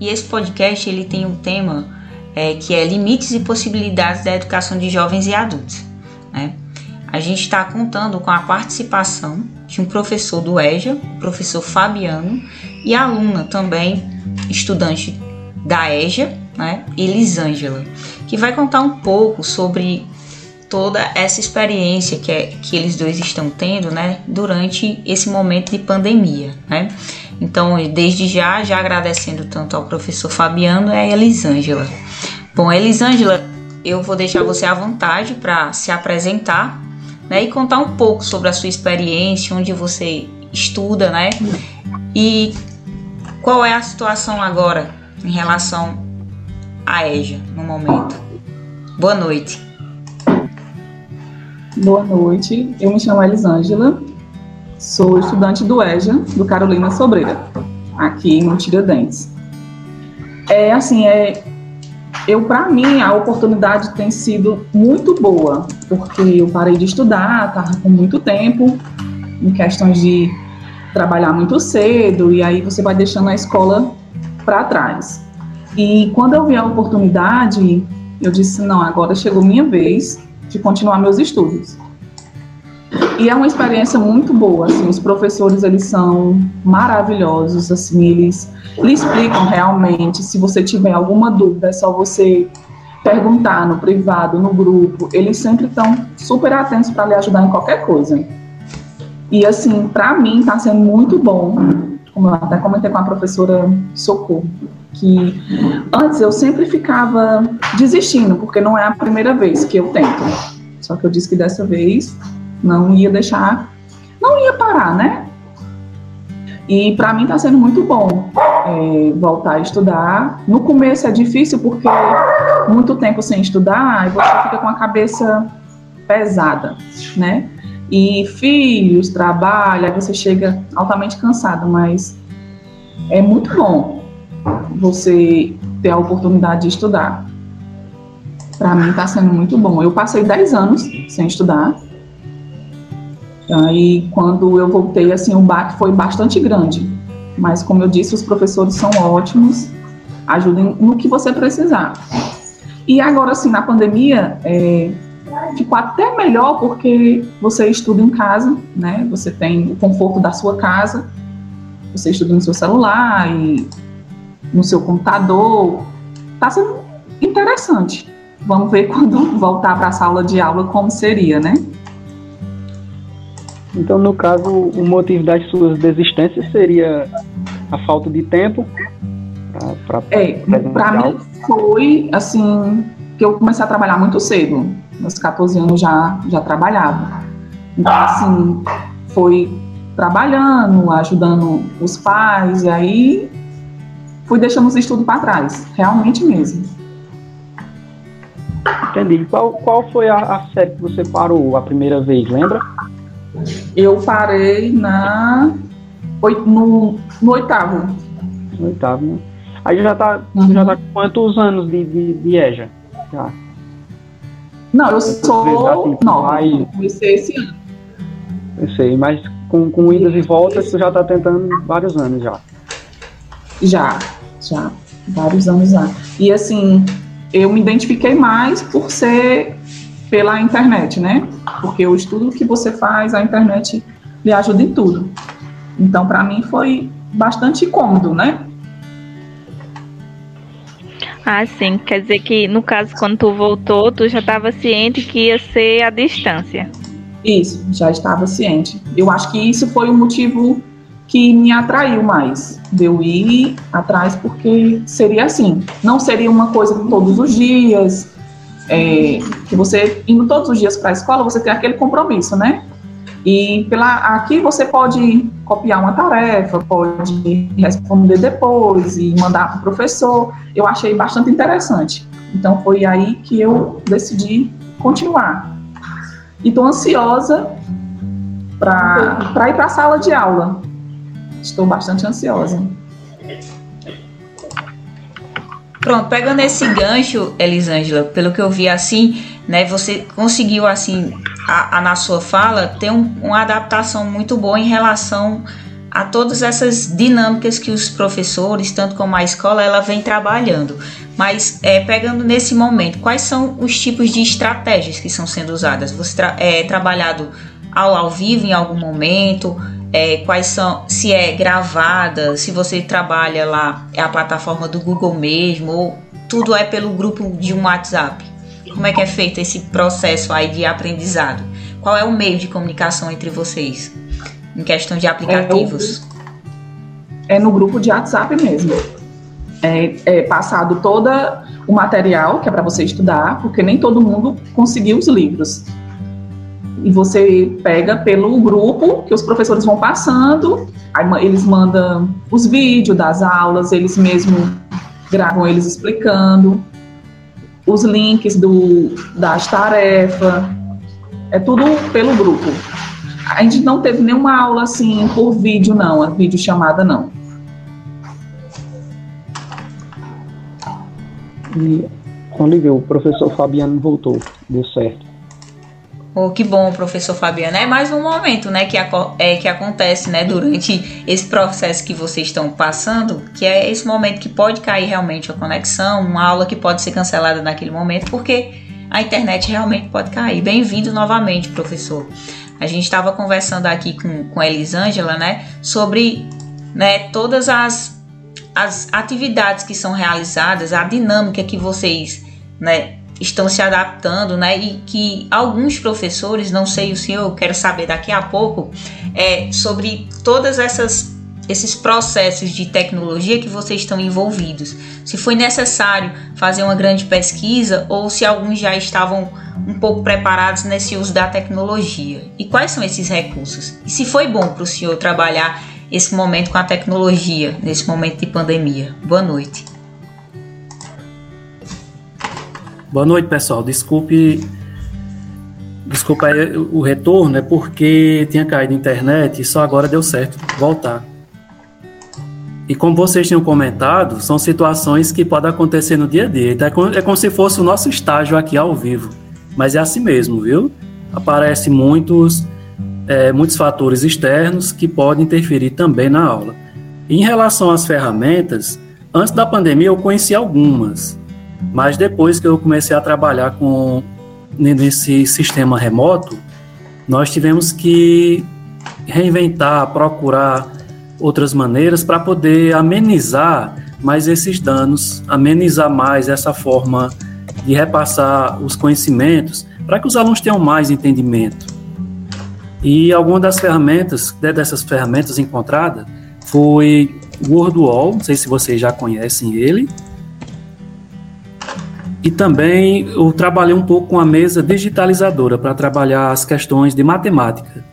e esse podcast ele tem um tema é, que é limites e possibilidades da educação de jovens e adultos. Né? A gente está contando com a participação de um professor do EJA, o professor Fabiano, e aluna também, estudante da EJA, né, Elisângela, que vai contar um pouco sobre toda essa experiência que, é, que eles dois estão tendo né, durante esse momento de pandemia. Né? Então, desde já, já agradecendo tanto ao professor Fabiano e a Elisângela. Bom, Elisângela, eu vou deixar você à vontade para se apresentar né, e contar um pouco sobre a sua experiência, onde você estuda, né? E qual é a situação agora em relação à EJA no momento. Boa noite. Boa noite, eu me chamo Elisângela, Sou estudante do EJA, do Carolina Sobreira, aqui no Tiradentes. É assim, é, eu para mim a oportunidade tem sido muito boa, porque eu parei de estudar, estava com muito tempo, em questões de trabalhar muito cedo, e aí você vai deixando a escola para trás. E quando eu vi a oportunidade, eu disse: não, agora chegou minha vez de continuar meus estudos. E é uma experiência muito boa, assim, os professores, eles são maravilhosos, assim, eles lhe explicam realmente, se você tiver alguma dúvida, é só você perguntar no privado, no grupo, eles sempre estão super atentos para lhe ajudar em qualquer coisa. E, assim, para mim está sendo muito bom, como eu até comentei com a professora Socorro, que antes eu sempre ficava desistindo, porque não é a primeira vez que eu tento. Só que eu disse que dessa vez não ia deixar, não ia parar, né? E para mim está sendo muito bom é, voltar a estudar. No começo é difícil porque muito tempo sem estudar você fica com a cabeça pesada, né? E filhos, trabalho, aí você chega altamente cansado, mas é muito bom você ter a oportunidade de estudar. Para mim está sendo muito bom. Eu passei 10 anos sem estudar, Aí, quando eu voltei, assim, o baque foi bastante grande. Mas, como eu disse, os professores são ótimos, ajudem no que você precisar. E agora, assim, na pandemia, é, ficou até melhor porque você estuda em casa, né? Você tem o conforto da sua casa, você estuda no seu celular e no seu computador. Está sendo interessante. Vamos ver quando voltar para a sala de aula como seria, né? Então, no caso, o motivo das suas desistências seria a falta de tempo para É, para mim foi assim que eu comecei a trabalhar muito cedo. Aos 14 anos já já trabalhava. Então, assim, foi trabalhando, ajudando os pais, e aí fui deixando os estudos para trás, realmente mesmo. Entendi. Qual, qual foi a, a série que você parou a primeira vez, lembra? Eu parei na no, no oitavo. No oitavo, né? Aí já tá, uhum. já tá com quantos anos de, de, de EJA? Já. Não, eu sou nova. Aí... Comecei esse ano. Eu sei, mas com, com idas e voltas tu já tá tentando vários anos já. Já, já. Vários anos já. E assim, eu me identifiquei mais por ser pela internet, né? Porque o estudo que você faz, a internet lhe ajuda em tudo. Então, para mim, foi bastante cômodo, né? Ah, sim. Quer dizer que, no caso, quando tu voltou, tu já estava ciente que ia ser a distância. Isso, já estava ciente. Eu acho que isso foi o motivo que me atraiu mais, de eu ir atrás, porque seria assim. Não seria uma coisa todos os dias, é, que você indo todos os dias para a escola, você tem aquele compromisso, né? E pela, aqui você pode copiar uma tarefa, pode responder depois e mandar para o professor. Eu achei bastante interessante. Então foi aí que eu decidi continuar. E estou ansiosa para ir para a sala de aula. Estou bastante ansiosa. Pronto, pegando esse gancho, Elisângela, pelo que eu vi assim, né, você conseguiu assim, a, a na sua fala, ter um, uma adaptação muito boa em relação a todas essas dinâmicas que os professores, tanto como a escola, ela vem trabalhando. Mas é, pegando nesse momento, quais são os tipos de estratégias que estão sendo usadas? Você tra é trabalhado ao, ao vivo em algum momento? É, quais são, se é gravada, se você trabalha lá, é a plataforma do Google mesmo, ou tudo é pelo grupo de um WhatsApp. Como é que é feito esse processo aí de aprendizado? Qual é o meio de comunicação entre vocês? Em questão de aplicativos? É, no grupo de WhatsApp mesmo. É, é passado todo o material que é para você estudar, porque nem todo mundo conseguiu os livros e você pega pelo grupo que os professores vão passando, aí eles mandam os vídeos das aulas, eles mesmos gravam eles explicando, os links do, das tarefas, é tudo pelo grupo. A gente não teve nenhuma aula assim por vídeo, não, a vídeo chamada não. E, Olivia, o professor Fabiano voltou, deu certo. Oh, que bom, professor Fabiano. É mais um momento, né, que, é, que acontece, né, durante esse processo que vocês estão passando, que é esse momento que pode cair realmente a conexão, uma aula que pode ser cancelada naquele momento, porque a internet realmente pode cair. Bem-vindo novamente, professor. A gente estava conversando aqui com, com a Elisângela, né, sobre né, todas as, as atividades que são realizadas, a dinâmica que vocês, né, estão se adaptando, né? E que alguns professores, não sei o senhor, quero saber daqui a pouco, é, sobre todas essas esses processos de tecnologia que vocês estão envolvidos. Se foi necessário fazer uma grande pesquisa ou se alguns já estavam um pouco preparados nesse uso da tecnologia. E quais são esses recursos? E se foi bom para o senhor trabalhar esse momento com a tecnologia, nesse momento de pandemia? Boa noite. Boa noite, pessoal. Desculpe, desculpa o retorno, é porque tinha caído a internet e só agora deu certo voltar. E como vocês tinham comentado, são situações que podem acontecer no dia a dia. Então é como, é como se fosse o nosso estágio aqui ao vivo. Mas é assim mesmo, viu? Aparecem muitos, é, muitos fatores externos que podem interferir também na aula. Em relação às ferramentas, antes da pandemia eu conheci algumas, mas depois que eu comecei a trabalhar com nesse sistema remoto, nós tivemos que reinventar, procurar outras maneiras para poder amenizar mais esses danos, amenizar mais essa forma de repassar os conhecimentos para que os alunos tenham mais entendimento. E alguma das ferramentas, né, dessas ferramentas encontradas, foi o WordWall, não sei se vocês já conhecem ele, e também eu trabalhei um pouco com a mesa digitalizadora para trabalhar as questões de matemática,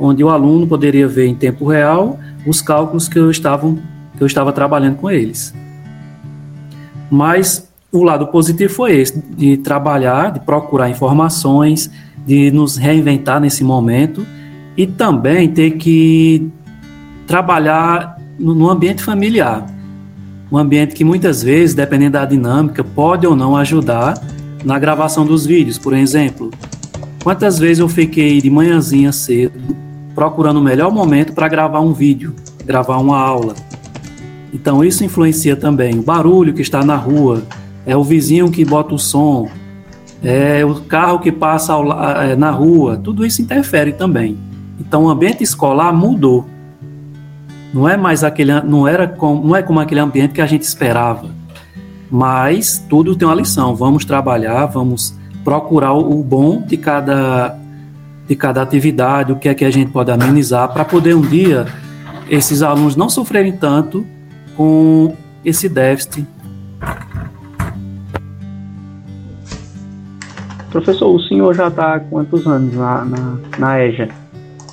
onde o aluno poderia ver em tempo real os cálculos que eu estava, que eu estava trabalhando com eles. Mas o lado positivo foi esse, de trabalhar, de procurar informações, de nos reinventar nesse momento e também ter que trabalhar no ambiente familiar um ambiente que muitas vezes, dependendo da dinâmica, pode ou não ajudar na gravação dos vídeos. Por exemplo, quantas vezes eu fiquei de manhãzinha cedo procurando o melhor momento para gravar um vídeo, gravar uma aula. Então isso influencia também o barulho que está na rua, é o vizinho que bota o som, é o carro que passa é, na rua, tudo isso interfere também. Então o ambiente escolar mudou. Não é mais aquele, não era com, não é como aquele ambiente que a gente esperava. Mas tudo tem uma lição. Vamos trabalhar, vamos procurar o bom de cada de cada atividade, o que é que a gente pode amenizar para poder um dia esses alunos não sofrerem tanto com esse déficit. Professor, o senhor já está há quantos anos na, na, na EJA?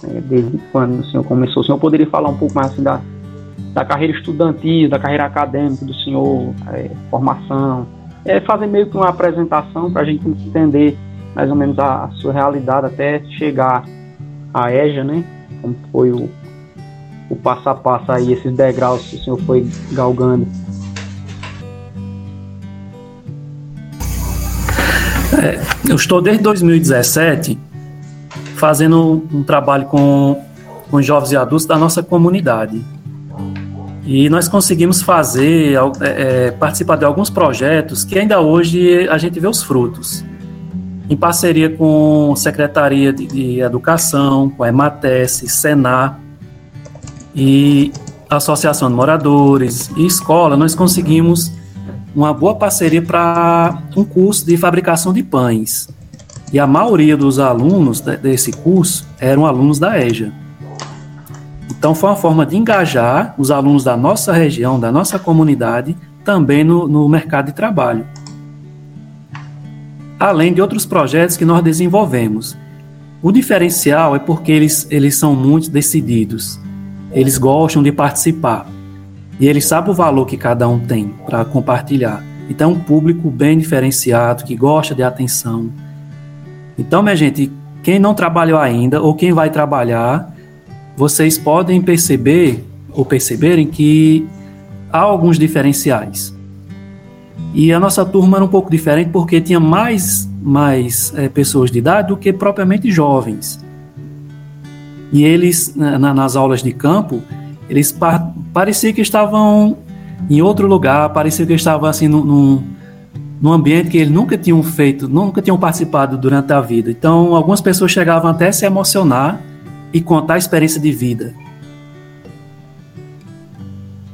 Né? Desde quando o senhor começou? O senhor poderia falar um pouco mais assim, da, da carreira estudantil, da carreira acadêmica do senhor, é, formação? É, fazer meio que uma apresentação para a gente entender mais ou menos a, a, sua realidade até chegar à EJA, né? Como foi o, o passo a passo aí, esses degraus que o senhor foi galgando. É, eu estou desde 2017 fazendo um trabalho com, com jovens e adultos da nossa comunidade. E nós conseguimos fazer, é, é, participar de alguns projetos que ainda hoje a gente vê os frutos. Em parceria com Secretaria de, de Educação, com a EMATES, Senar e Associação de Moradores e Escola, nós conseguimos uma boa parceria para um curso de fabricação de pães. E a maioria dos alunos desse curso eram alunos da EJA. Então foi uma forma de engajar os alunos da nossa região, da nossa comunidade, também no, no mercado de trabalho. Além de outros projetos que nós desenvolvemos. O diferencial é porque eles, eles são muito decididos. Eles gostam de participar. E ele sabe o valor que cada um tem para compartilhar. Então, é um público bem diferenciado, que gosta de atenção. Então, minha gente, quem não trabalhou ainda ou quem vai trabalhar, vocês podem perceber ou perceberem que há alguns diferenciais. E a nossa turma era um pouco diferente porque tinha mais, mais é, pessoas de idade do que propriamente jovens. E eles, na, nas aulas de campo, eles pa que estavam em outro lugar, parecia que estavam assim num, num, num ambiente que eles nunca tinham feito, nunca tinham participado durante a vida. Então, algumas pessoas chegavam até a se emocionar e contar a experiência de vida.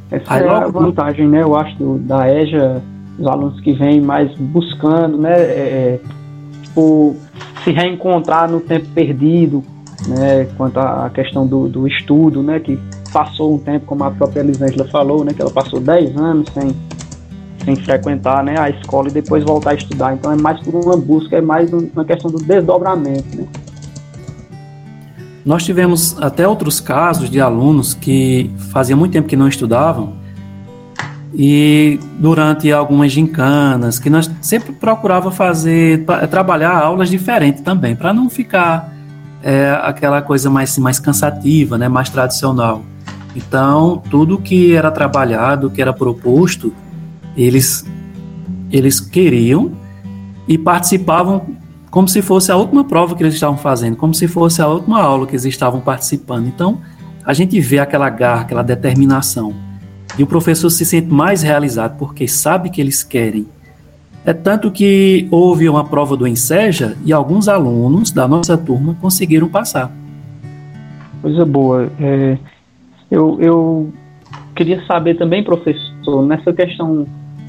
Essa Aí, é a vantagem, né? Eu acho do, da EJA, os alunos que vêm mais buscando, né? É, é tipo, se reencontrar no tempo perdido, né? Quanto à questão do, do estudo, né? Que passou um tempo, como a própria Elisângela falou, né, que ela passou 10 anos sem, sem frequentar né, a escola e depois voltar a estudar. Então é mais por uma busca, é mais uma questão do desdobramento. Né? Nós tivemos até outros casos de alunos que fazia muito tempo que não estudavam e durante algumas gincanas, que nós sempre procurava fazer, trabalhar aulas diferentes também, para não ficar é, aquela coisa mais, mais cansativa, né, mais tradicional. Então, tudo que era trabalhado, que era proposto, eles, eles queriam e participavam como se fosse a última prova que eles estavam fazendo, como se fosse a última aula que eles estavam participando. Então, a gente vê aquela garra, aquela determinação. E o professor se sente mais realizado porque sabe que eles querem. É tanto que houve uma prova do Enseja e alguns alunos da nossa turma conseguiram passar. Coisa boa. É, eu, eu queria saber também, professor, nessa questão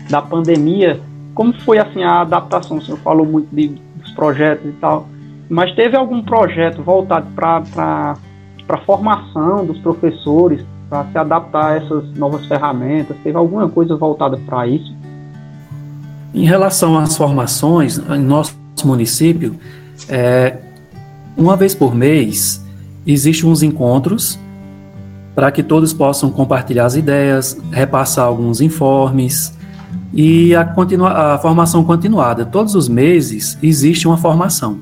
da pandemia, como foi assim a adaptação? O senhor falou muito de, dos projetos e tal, mas teve algum projeto voltado para a formação dos professores, para se adaptar a essas novas ferramentas? Teve alguma coisa voltada para isso? Em relação às formações, em nosso município, é, uma vez por mês, existem uns encontros para que todos possam compartilhar as ideias, repassar alguns informes e a, continua, a formação continuada. Todos os meses existe uma formação.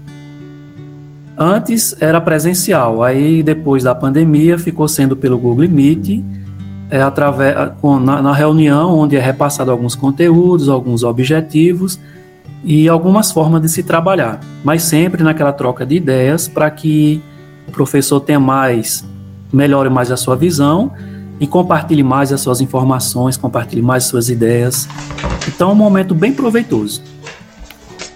Antes era presencial, aí depois da pandemia ficou sendo pelo Google Meet, é, através, na, na reunião onde é repassado alguns conteúdos, alguns objetivos e algumas formas de se trabalhar, mas sempre naquela troca de ideias para que o professor tenha mais melhore mais a sua visão e compartilhe mais as suas informações, compartilhe mais as suas ideias. Então é um momento bem proveitoso.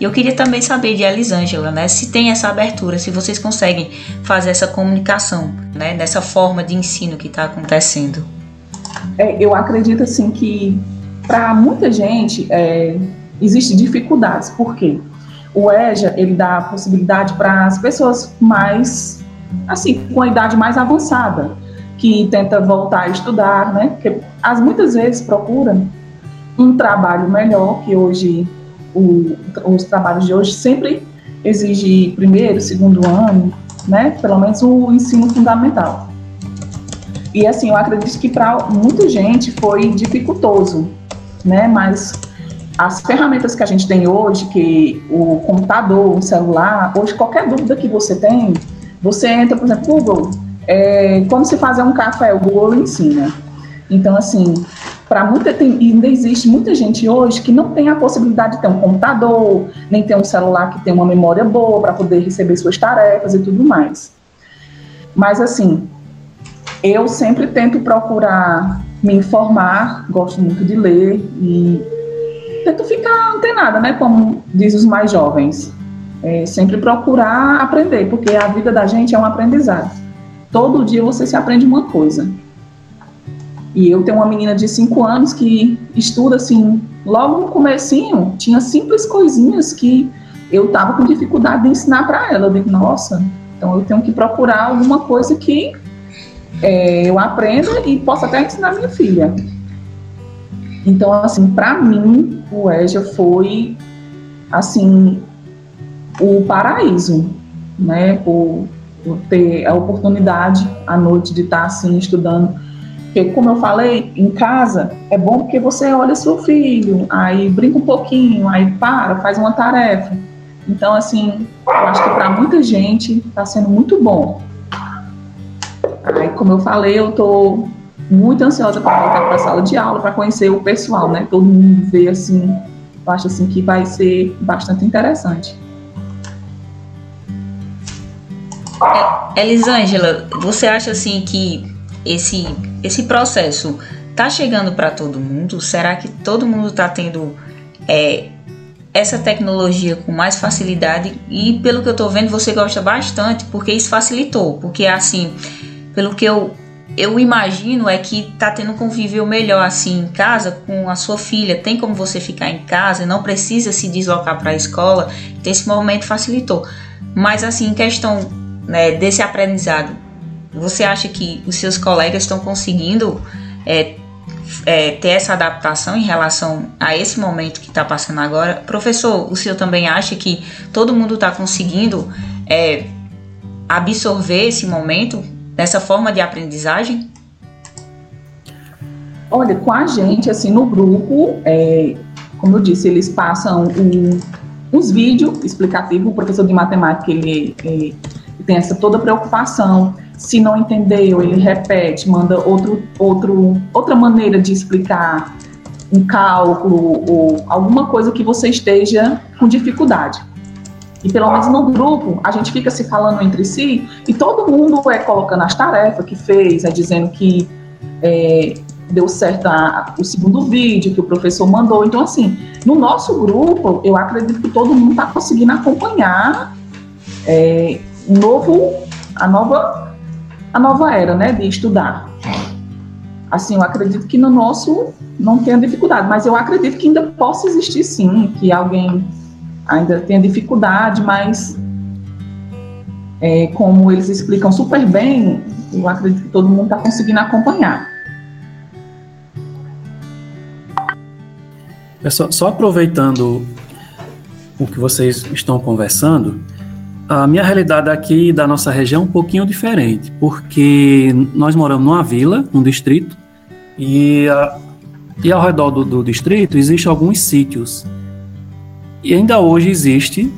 Eu queria também saber de Elisângela, né, se tem essa abertura, se vocês conseguem fazer essa comunicação, né, dessa forma de ensino que está acontecendo. É, eu acredito assim que para muita gente é, existe dificuldades, porque o EJA ele dá a possibilidade para as pessoas mais assim, com a idade mais avançada, que tenta voltar a estudar, né? Porque as muitas vezes procuram um trabalho melhor, que hoje o, os trabalhos de hoje sempre exigem primeiro, segundo ano, né? Pelo menos o ensino fundamental. E assim, eu acredito que para muita gente foi dificultoso, né? Mas as ferramentas que a gente tem hoje, que o computador, o celular, hoje qualquer dúvida que você tem, você entra, por exemplo, Google, é, como se fazer um café, o Google ensina. Então, assim, para muita tem, ainda existe muita gente hoje que não tem a possibilidade de ter um computador, nem ter um celular que tem uma memória boa para poder receber suas tarefas e tudo mais. Mas assim, eu sempre tento procurar me informar, gosto muito de ler e tento ficar antenada, né? Como diz os mais jovens. É, sempre procurar aprender, porque a vida da gente é um aprendizado. Todo dia você se aprende uma coisa. E eu tenho uma menina de 5 anos que estuda assim, logo no comecinho, tinha simples coisinhas que eu estava com dificuldade de ensinar para ela. Eu digo, nossa, então eu tenho que procurar alguma coisa que é, eu aprenda e possa até ensinar minha filha. Então, assim, para mim, o EJA foi, assim, o paraíso, né? Por ter a oportunidade à noite de estar, assim, estudando porque, como eu falei, em casa é bom porque você olha seu filho, aí brinca um pouquinho, aí para, faz uma tarefa. Então, assim, eu acho que para muita gente está sendo muito bom. Aí, como eu falei, eu estou muito ansiosa para voltar para a sala de aula, para conhecer o pessoal, né? Todo mundo vê assim, eu acho assim que vai ser bastante interessante. Elisângela, você acha assim que esse esse processo tá chegando para todo mundo? Será que todo mundo está tendo é, essa tecnologia com mais facilidade? E pelo que eu estou vendo, você gosta bastante, porque isso facilitou. Porque assim, pelo que eu, eu imagino é que tá tendo um convívio melhor assim em casa com a sua filha. Tem como você ficar em casa, não precisa se deslocar para a escola. Então esse momento facilitou. Mas assim, em questão né, desse aprendizado, você acha que os seus colegas estão conseguindo é, é, ter essa adaptação em relação a esse momento que está passando agora? Professor, o senhor também acha que todo mundo está conseguindo é, absorver esse momento dessa forma de aprendizagem? Olha, com a gente, assim, no grupo, é, como eu disse, eles passam uns vídeos explicativos, o professor de matemática, ele, ele tem essa toda preocupação se não entendeu, ele repete, manda outro, outro, outra maneira de explicar um cálculo ou alguma coisa que você esteja com dificuldade. E pelo menos no grupo, a gente fica se falando entre si e todo mundo é colocando as tarefas que fez, é dizendo que é, deu certo a, o segundo vídeo que o professor mandou. Então, assim, no nosso grupo, eu acredito que todo mundo está conseguindo acompanhar é, novo, a nova a nova era, né, de estudar. Assim, eu acredito que no nosso não tenha dificuldade, mas eu acredito que ainda possa existir sim, que alguém ainda tenha dificuldade, mas é, como eles explicam super bem, eu acredito que todo mundo está conseguindo acompanhar. É só, só aproveitando o que vocês estão conversando, a minha realidade aqui da nossa região é um pouquinho diferente, porque nós moramos numa vila, num distrito, e, a, e ao redor do, do distrito existem alguns sítios. E ainda hoje existe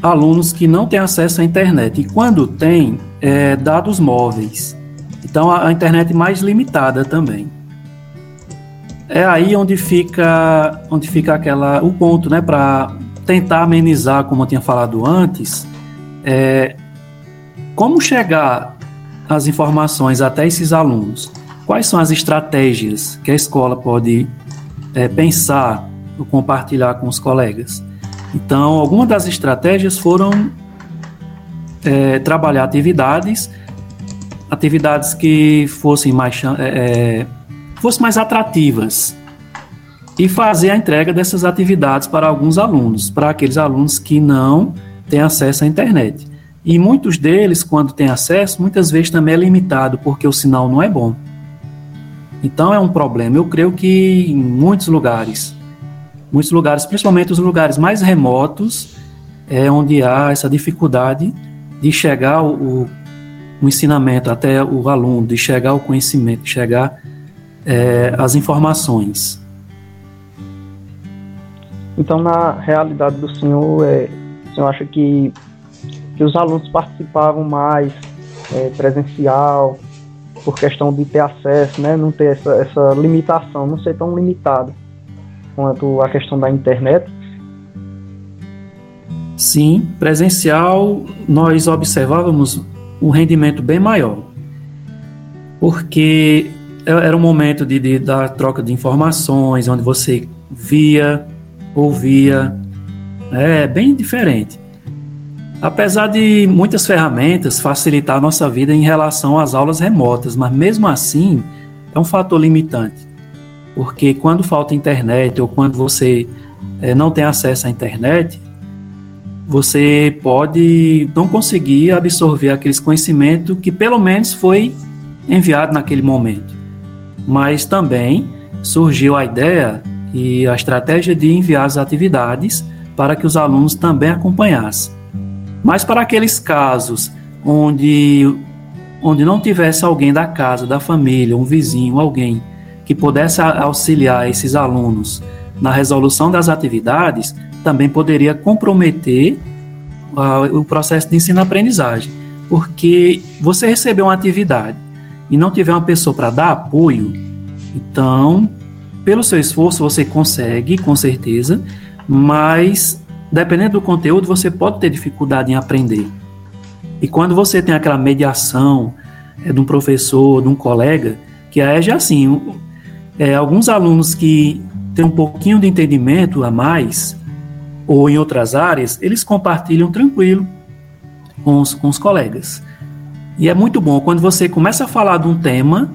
alunos que não têm acesso à internet. E quando tem, é, dados móveis. Então a, a internet mais limitada também. É aí onde fica, onde fica aquela o ponto, né, para tentar amenizar, como eu tinha falado antes, é, como chegar as informações até esses alunos? Quais são as estratégias que a escola pode é, pensar ou compartilhar com os colegas? Então, algumas das estratégias foram é, trabalhar atividades, atividades que fossem mais, é, é, fossem mais atrativas e fazer a entrega dessas atividades para alguns alunos, para aqueles alunos que não tem acesso à internet. E muitos deles, quando têm acesso, muitas vezes também é limitado, porque o sinal não é bom. Então é um problema. Eu creio que em muitos lugares, muitos lugares, principalmente os lugares mais remotos, é onde há essa dificuldade de chegar o, o ensinamento até o aluno, de chegar o conhecimento, de chegar é, as informações. Então, na realidade do senhor, é, senhor acha que, que os alunos participavam mais é, presencial, por questão de ter acesso, né, não ter essa, essa limitação, não ser tão limitado quanto a questão da internet? Sim, presencial nós observávamos um rendimento bem maior, porque era um momento de, de, da troca de informações, onde você via, ouvia, é bem diferente. Apesar de muitas ferramentas facilitar a nossa vida em relação às aulas remotas, mas mesmo assim é um fator limitante. Porque quando falta internet ou quando você é, não tem acesso à internet, você pode não conseguir absorver aqueles conhecimentos que pelo menos foi enviado naquele momento. Mas também surgiu a ideia e a estratégia de enviar as atividades para que os alunos também acompanhassem. Mas para aqueles casos onde, onde não tivesse alguém da casa, da família, um vizinho, alguém que pudesse auxiliar esses alunos na resolução das atividades, também poderia comprometer uh, o processo de ensino-aprendizagem. Porque você recebeu uma atividade e não tiver uma pessoa para dar apoio, então, pelo seu esforço, você consegue, com certeza, mas dependendo do conteúdo, você pode ter dificuldade em aprender. E quando você tem aquela mediação é, de um professor, de um colega, que é já assim, é, alguns alunos que têm um pouquinho de entendimento a mais, ou em outras áreas, eles compartilham tranquilo com os, com os colegas. E é muito bom quando você começa a falar de um tema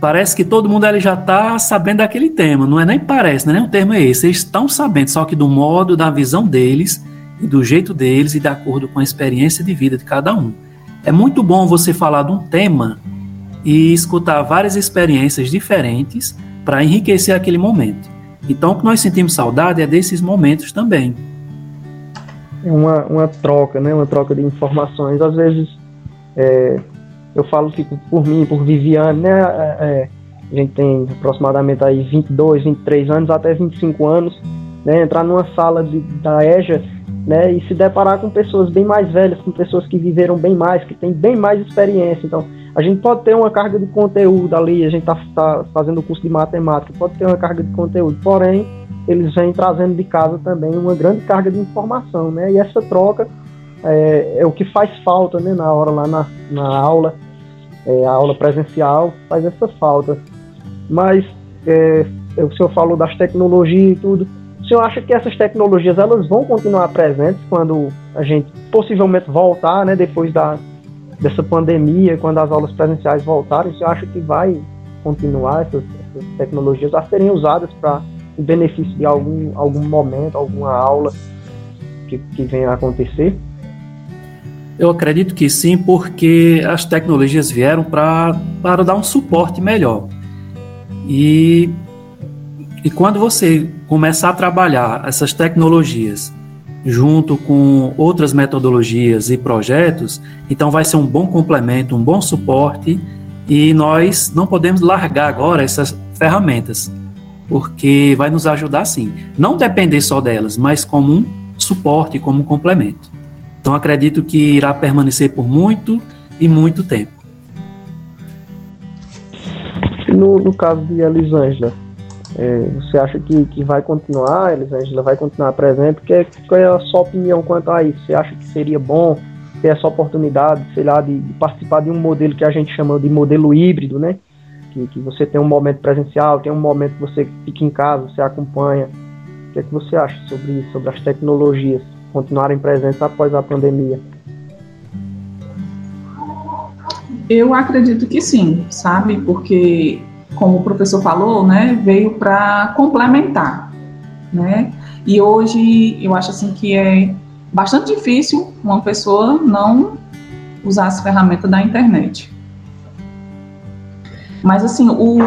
Parece que todo mundo ali já está sabendo daquele tema. Não é nem parece, não é nem o termo é esse. Eles estão sabendo, só que do modo, da visão deles, e do jeito deles e de acordo com a experiência de vida de cada um. É muito bom você falar de um tema e escutar várias experiências diferentes para enriquecer aquele momento. Então, o que nós sentimos saudade é desses momentos também. É uma, uma troca, né? Uma troca de informações. Às vezes, é, eu falo tipo, por mim, por Viviane, né? É, é, a gente tem aproximadamente aí 22, 23 anos, até 25 anos, né? Entrar numa sala de, da EJA, né? E se deparar com pessoas bem mais velhas, com pessoas que viveram bem mais, que têm bem mais experiência. Então, a gente pode ter uma carga de conteúdo ali, a gente está tá fazendo o curso de matemática, pode ter uma carga de conteúdo, porém, eles vêm trazendo de casa também uma grande carga de informação, né? E essa troca é, é o que faz falta, né? Na hora lá na, na aula, é, a aula presencial faz essa falta. Mas é, o senhor falou das tecnologias e tudo. O senhor acha que essas tecnologias elas vão continuar presentes quando a gente possivelmente voltar, né, depois da, dessa pandemia, quando as aulas presenciais voltarem? O senhor acha que vai continuar essas, essas tecnologias a serem usadas para o benefício de algum, algum momento, alguma aula que, que venha a acontecer? Eu acredito que sim, porque as tecnologias vieram para dar um suporte melhor. E, e quando você começar a trabalhar essas tecnologias junto com outras metodologias e projetos, então vai ser um bom complemento, um bom suporte, e nós não podemos largar agora essas ferramentas, porque vai nos ajudar sim. Não depender só delas, mas como um suporte, como um complemento. Então acredito que irá permanecer por muito e muito tempo. No, no caso de Elisângela, é, você acha que, que vai continuar, Elisângela vai continuar presente? Que, qual é a sua opinião quanto a isso? Você acha que seria bom ter essa oportunidade, sei lá, de, de participar de um modelo que a gente chama de modelo híbrido, né? Que, que você tem um momento presencial, tem um momento que você fica em casa, você acompanha. O que é que você acha sobre isso, sobre as tecnologias? Continuarem presentes após a pandemia? Eu acredito que sim, sabe? Porque, como o professor falou, né, veio para complementar, né? E hoje eu acho assim que é bastante difícil uma pessoa não usar as ferramentas da internet. Mas assim, o,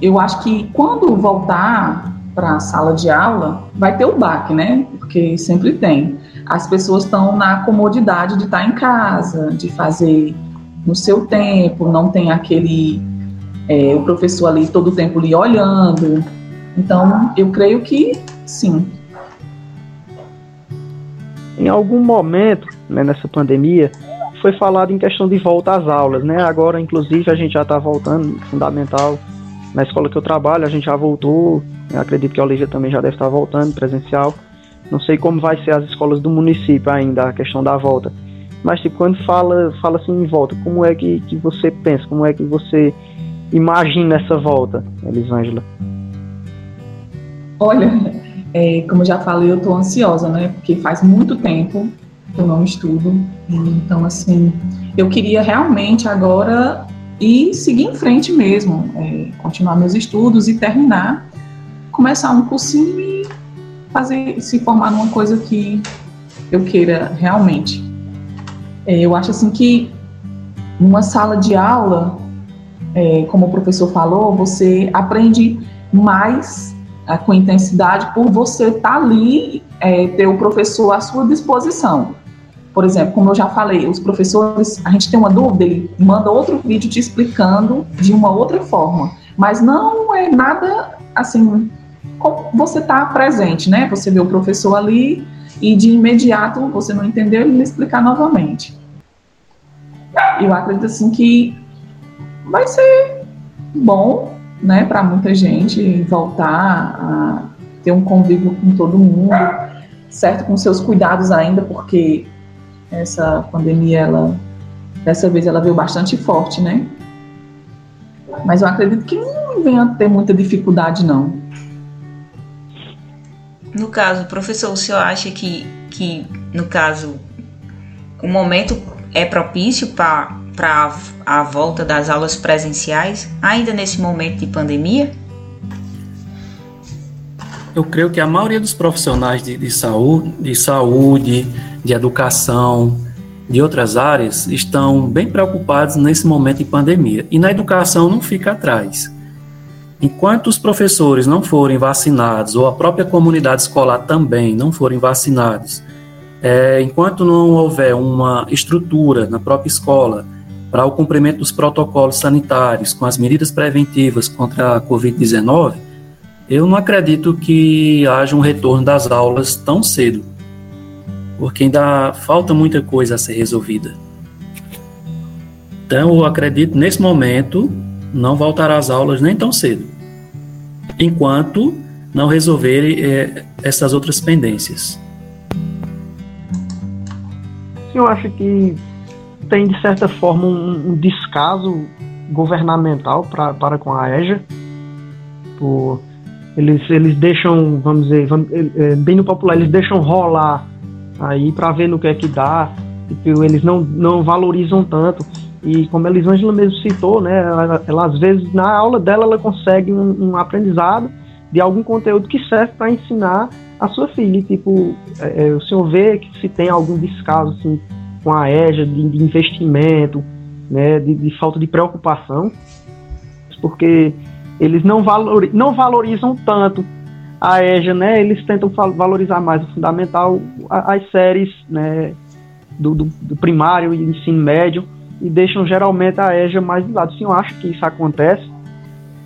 eu acho que quando voltar para a sala de aula, vai ter o baque, né? Porque sempre tem. as pessoas estão na comodidade de estar em casa, de fazer no seu tempo, não tem aquele é, o professor ali todo o tempo lhe olhando. Então, eu creio que sim. Em algum momento né, nessa pandemia, foi falado em questão de volta às aulas, né? Agora, inclusive, a gente já está voltando, fundamental. Na escola que eu trabalho, a gente já voltou. Acredito que a Olivia também já deve estar voltando presencial. Não sei como vai ser as escolas do município ainda, a questão da volta. Mas, tipo, quando fala, fala assim em volta, como é que, que você pensa? Como é que você imagina essa volta, Elisângela? Olha, é, como já falei, eu estou ansiosa, né? Porque faz muito tempo que eu não estudo. Então, assim, eu queria realmente agora ir seguir em frente mesmo, é, continuar meus estudos e terminar, começar um cursinho e fazer, se formar numa coisa que eu queira realmente. É, eu acho assim que numa sala de aula, é, como o professor falou, você aprende mais com intensidade por você estar tá ali, é, ter o professor à sua disposição. Por exemplo, como eu já falei, os professores, a gente tem uma dúvida, ele manda outro vídeo te explicando de uma outra forma, mas não é nada assim, você está presente, né? Você vê o professor ali e de imediato você não entendeu, ele explicar novamente. Eu acredito assim que vai ser bom, né, para muita gente voltar a ter um convívio com todo mundo, certo, com seus cuidados ainda, porque essa pandemia, ela, dessa vez, ela veio bastante forte, né? Mas eu acredito que não venha ter muita dificuldade, não. No caso, professor, o senhor acha que, que no caso, o momento é propício para a volta das aulas presenciais, ainda nesse momento de pandemia? Eu creio que a maioria dos profissionais de, de saúde, de saúde, de educação, de outras áreas, estão bem preocupados nesse momento de pandemia. E na educação não fica atrás. Enquanto os professores não forem vacinados, ou a própria comunidade escolar também não forem vacinados, é, enquanto não houver uma estrutura na própria escola para o cumprimento dos protocolos sanitários com as medidas preventivas contra a Covid-19, eu não acredito que haja um retorno das aulas tão cedo porque ainda falta muita coisa a ser resolvida. Então, eu acredito nesse momento não voltará às aulas nem tão cedo, enquanto não resolverem é, essas outras pendências. Eu acho que tem, de certa forma, um, descaso governamental pra, para com a EJA. Por, eles, eles deixam, vamos dizer, vamos, é, bem no popular, eles deixam rolar aí para ver no que é que dá, que eles não, não valorizam tanto. E como a Elisângela mesmo citou, né, ela, ela, às vezes na aula dela ela consegue um, um aprendizado de algum conteúdo que serve para ensinar a sua filha. E, tipo, é, é, o senhor vê que se tem algum descaso assim, com a EJA de, de investimento, né, de, de, falta de preocupação, porque eles não, valor, não valorizam tanto a EJA, né, eles tentam valorizar mais o fundamental, as séries né, do, do, do primário e ensino médio, e deixam geralmente a EJA mais de lado. Sim, eu acho que isso acontece.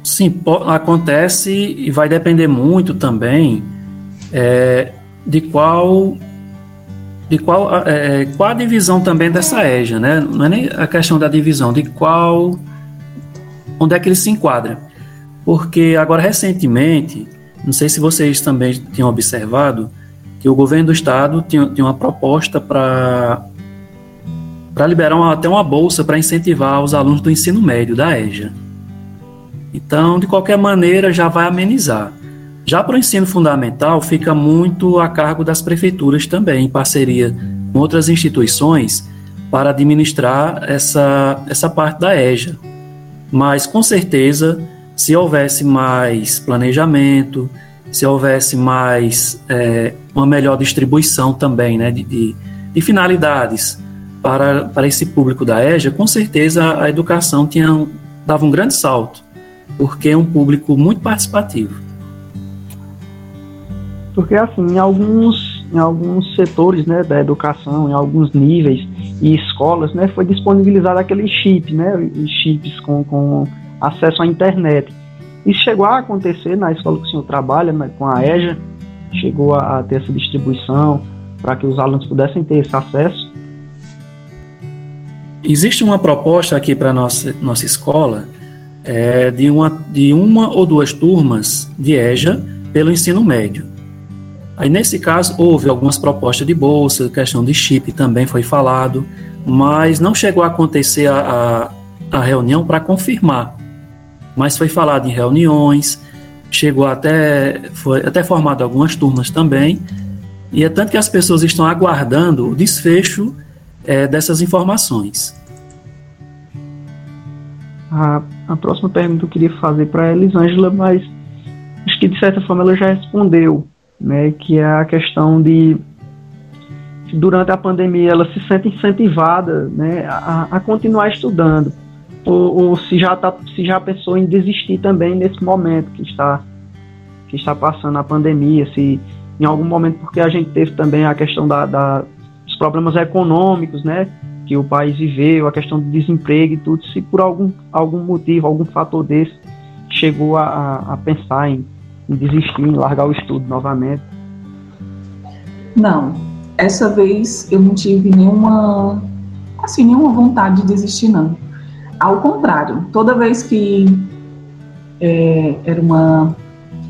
Sim, acontece e vai depender muito também é, de qual de qual, é, qual a divisão também dessa EJA, né? Não é nem a questão da divisão, de qual onde é que ele se enquadra. Porque agora recentemente não sei se vocês também tinham observado que o governo do estado tinha, tinha uma proposta para para liberar uma, até uma bolsa para incentivar os alunos do ensino médio da EJA. Então, de qualquer maneira, já vai amenizar. Já para o ensino fundamental, fica muito a cargo das prefeituras também, em parceria com outras instituições, para administrar essa, essa parte da EJA. Mas, com certeza, se houvesse mais planejamento, se houvesse mais é, uma melhor distribuição também né, de, de, de, finalidades para, para esse público da EJA, com certeza a educação tinha, dava um grande salto, porque é um público muito participativo. Porque assim, em alguns, em alguns setores né, da educação, em alguns níveis e escolas, né, foi disponibilizado aquele chip, né, chips com, com acesso à internet. Isso chegou a acontecer na escola que o senhor trabalha, né, com a EJA, chegou a, a ter essa distribuição para que os alunos pudessem ter esse acesso? Existe uma proposta aqui para nossa nossa escola é, de, uma, de uma ou duas turmas de EJA pelo ensino médio. Aí, nesse caso, houve algumas propostas de bolsa, questão de chip também foi falado, mas não chegou a acontecer a, a, a reunião para confirmar. Mas foi falado em reuniões, chegou até, foi até formado algumas turmas também, e é tanto que as pessoas estão aguardando o desfecho é, dessas informações. A, a próxima pergunta que eu queria fazer para a Elisângela, mas acho que de certa forma ela já respondeu, né, que é a questão de durante a pandemia ela se sente incentivada né, a, a continuar estudando ou, ou, se já tá, se já pensou em desistir também nesse momento que está que está passando a pandemia se em algum momento porque a gente teve também a questão da, da dos problemas econômicos né que o país viveu, a questão do desemprego e tudo, se por algum, algum motivo, algum fator desse, chegou a, a pensar em, em desistir, em largar o estudo novamente? Não, essa vez eu não tive nenhuma, assim, nenhuma vontade de desistir, não. Ao contrário, toda vez que é, era uma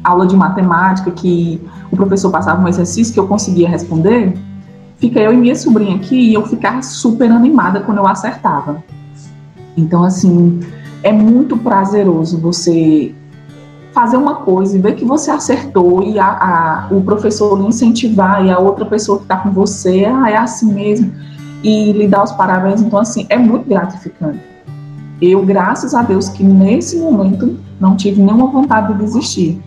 aula de matemática que o professor passava um exercício que eu conseguia responder, fica eu e minha sobrinha aqui e eu ficava super animada quando eu acertava. Então, assim, é muito prazeroso você fazer uma coisa e ver que você acertou e a, a, o professor incentivar e a outra pessoa que está com você, ah, é assim mesmo, e lhe dar os parabéns. Então, assim, é muito gratificante. Eu, graças a Deus, que nesse momento não tive nenhuma vontade de desistir.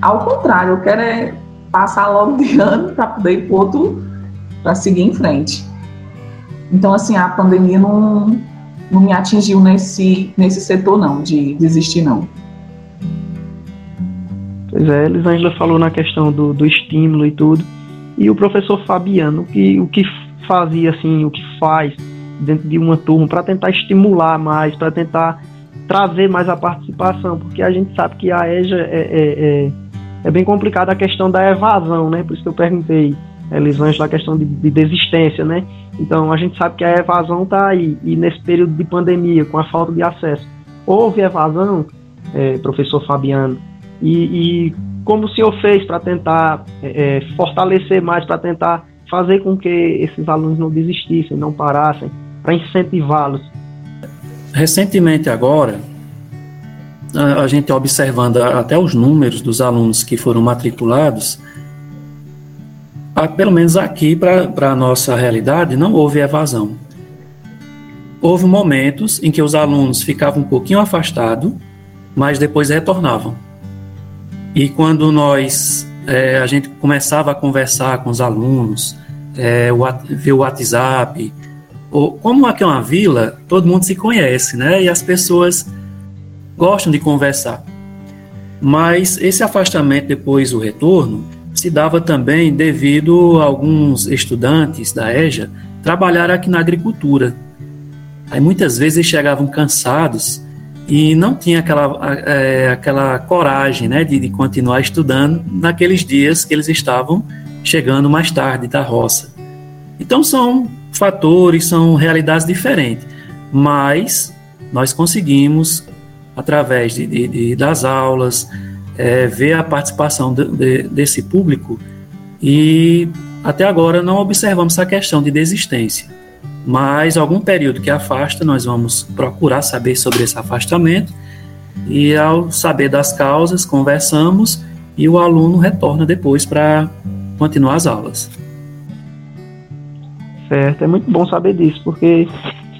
Ao contrário, eu quero é passar logo de ano para poder ir para outro para seguir em frente. Então, assim, a pandemia não, não me atingiu nesse, nesse setor, não, de desistir, não. Pois é, Elisângela falou na questão do, do estímulo e tudo. E o professor Fabiano, que, o que fazia, assim, o que faz dentro de uma turma para tentar estimular mais, para tentar trazer mais a participação, porque a gente sabe que a EJA é, é, é, é bem complicada a questão da evasão, né? Por isso que eu perguntei Elisângela, a questão de, de, desistência, né? Então a gente sabe que a evasão está aí, e nesse período de pandemia, com a falta de acesso, houve evasão, é, professor Fabiano, e, e, como o senhor fez para tentar é, fortalecer mais, para tentar fazer com que esses alunos não desistissem, não parassem, para incentivá-los? Recentemente agora, a gente observando até os números dos alunos que foram matriculados, pelo menos aqui, para a nossa realidade, não houve evasão. Houve momentos em que os alunos ficavam um pouquinho afastados, mas depois retornavam. E quando nós, é, a gente começava a conversar com os alunos, é, ver o WhatsApp, como aqui é uma vila, todo mundo se conhece, né? E as pessoas gostam de conversar. Mas esse afastamento depois o retorno se dava também devido a alguns estudantes da EJA trabalhar aqui na agricultura. Aí muitas vezes eles chegavam cansados e não tinha aquela, é, aquela coragem né, de, de continuar estudando naqueles dias que eles estavam chegando mais tarde da roça. Então são fatores, são realidades diferentes, mas nós conseguimos, através de, de, de das aulas, é, ver a participação de, de, desse público e até agora não observamos essa questão de desistência. Mas algum período que afasta, nós vamos procurar saber sobre esse afastamento e ao saber das causas, conversamos e o aluno retorna depois para continuar as aulas. Certo, é muito bom saber disso, porque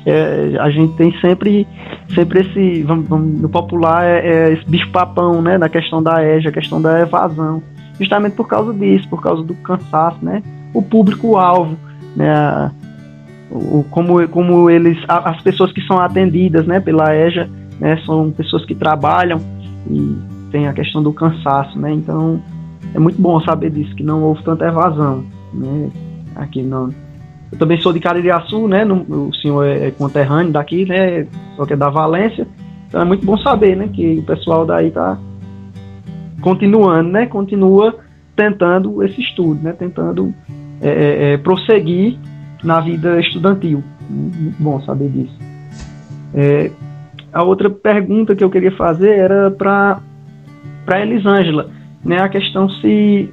é, a gente tem sempre, sempre esse, vamos, vamos, no popular, é, é esse bicho-papão, né, na questão da EJA, a questão da evasão, justamente por causa disso, por causa do cansaço, né, o público-alvo, né, o, como, como eles, as pessoas que são atendidas, né, pela EJA, né, são pessoas que trabalham e tem a questão do cansaço, né, então é muito bom saber disso, que não houve tanta evasão. né? Aqui não. Eu também sou de Caririaçu, né? O senhor é, é conterrâneo daqui, né? Só que é da Valência. Então é muito bom saber, né? Que o pessoal daí tá continuando, né? Continua tentando esse estudo, né? Tentando é, é, é prosseguir na vida estudantil. Muito bom saber disso. É, a outra pergunta que eu queria fazer era para para Elisângela, né? A questão se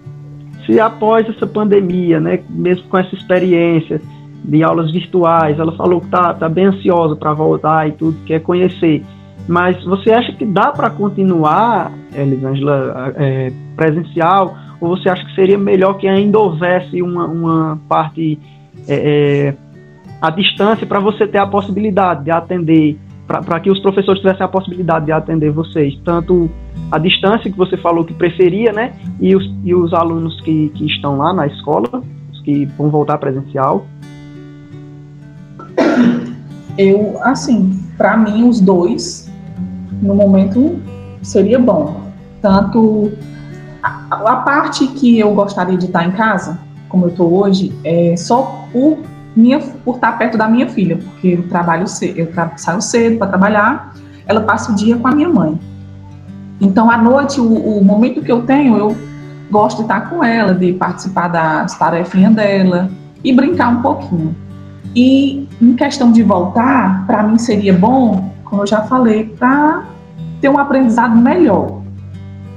se após essa pandemia, né, mesmo com essa experiência de aulas virtuais, ela falou que tá, tá bem ansiosa para voltar e tudo, quer conhecer. Mas você acha que dá para continuar, Elisângela, é, presencial? Ou você acha que seria melhor que ainda houvesse uma, uma parte é, é, à distância para você ter a possibilidade de atender para que os professores tivessem a possibilidade de atender vocês, tanto a distância que você falou que preferia, né, e os, e os alunos que, que estão lá na escola, os que vão voltar presencial? Eu, assim, para mim, os dois, no momento, seria bom. Tanto a, a parte que eu gostaria de estar em casa, como eu estou hoje, é só por minha, por estar perto da minha filha, porque eu trabalho cedo, eu tra saio cedo para trabalhar, ela passa o dia com a minha mãe. Então, à noite, o, o, momento que eu tenho, eu gosto de estar com ela, de participar das tarefinhas dela e brincar um pouquinho. E em questão de voltar, para mim seria bom, como eu já falei, para ter um aprendizado melhor.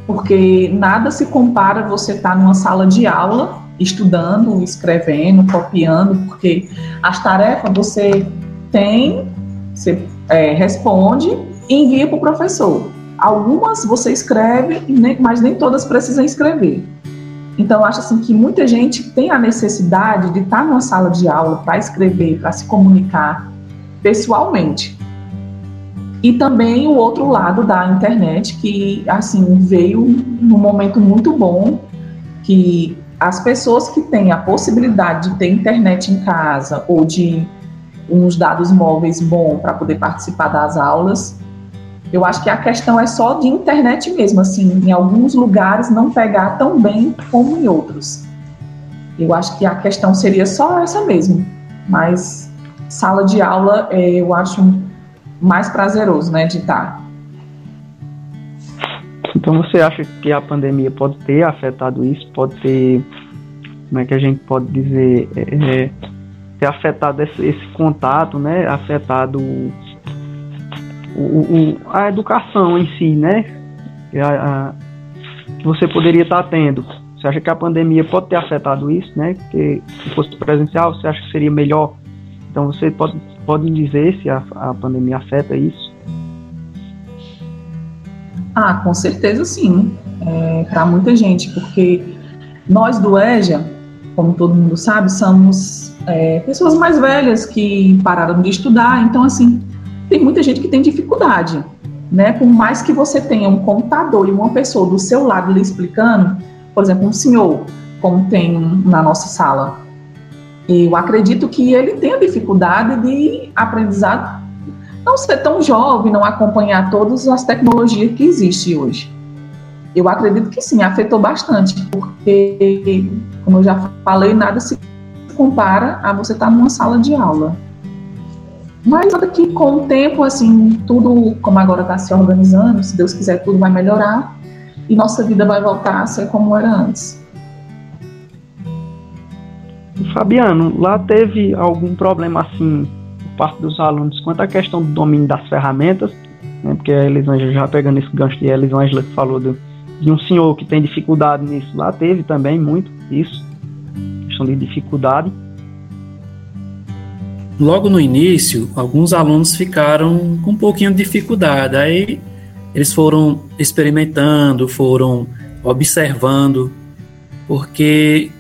Porque nada se compara você estar numa sala de aula estudando, escrevendo, copiando, porque as tarefas você tem, você é, responde e envia para o professor. Algumas você escreve, mas nem todas precisam escrever. Então, acho assim que muita gente tem a necessidade de estar numa sala de aula para escrever, para se comunicar pessoalmente. E também o outro lado da internet, que assim veio num momento muito bom, que as pessoas que têm a possibilidade de ter internet em casa ou de uns dados móveis bons para poder participar das aulas, eu acho que a questão é só de internet mesmo, assim, em alguns lugares não pegar tão bem como em outros. Eu acho que a questão seria só essa mesmo, mas sala de aula é, eu acho mais prazeroso, né, de estar. Então você acha que a pandemia pode ter afetado isso? Pode ter, como é que a gente pode dizer, é, é ter afetado esse, esse, contato, né? Afetado o, o, a educação em si, né? A, a, que você poderia estar tendo. Você acha que a pandemia pode ter afetado isso, né? Porque se fosse presencial, você acha que seria melhor? Então você pode, pode dizer se a, a pandemia afeta isso? Ah, com certeza sim, é, para muita gente, porque nós do EJA, como todo mundo sabe, somos é, pessoas mais velhas que pararam de estudar, então assim, tem muita gente que tem dificuldade, né? Por mais que você tenha um computador e uma pessoa do seu lado lhe explicando, por exemplo, um senhor, como tem na nossa sala, eu acredito que ele tenha dificuldade de aprendizado não ser tão jovem, não acompanhar todas as tecnologias que existem hoje. Eu acredito que sim, afetou bastante, porque, como eu já falei, nada se compara a você estar numa sala de aula. Mas que com o tempo, assim, tudo como agora está se organizando, se Deus quiser, tudo vai melhorar e nossa vida vai voltar a ser como era antes. Fabiano, lá teve algum problema assim parte dos alunos quanto à questão do domínio das ferramentas, né, porque a Elisângela, já pegando esse gancho de Elisângela que falou de, de um senhor que tem dificuldade nisso, lá teve também muito isso, questão de dificuldade. Logo no início, alguns alunos ficaram com um pouquinho de dificuldade, aí eles foram experimentando, foram observando, porque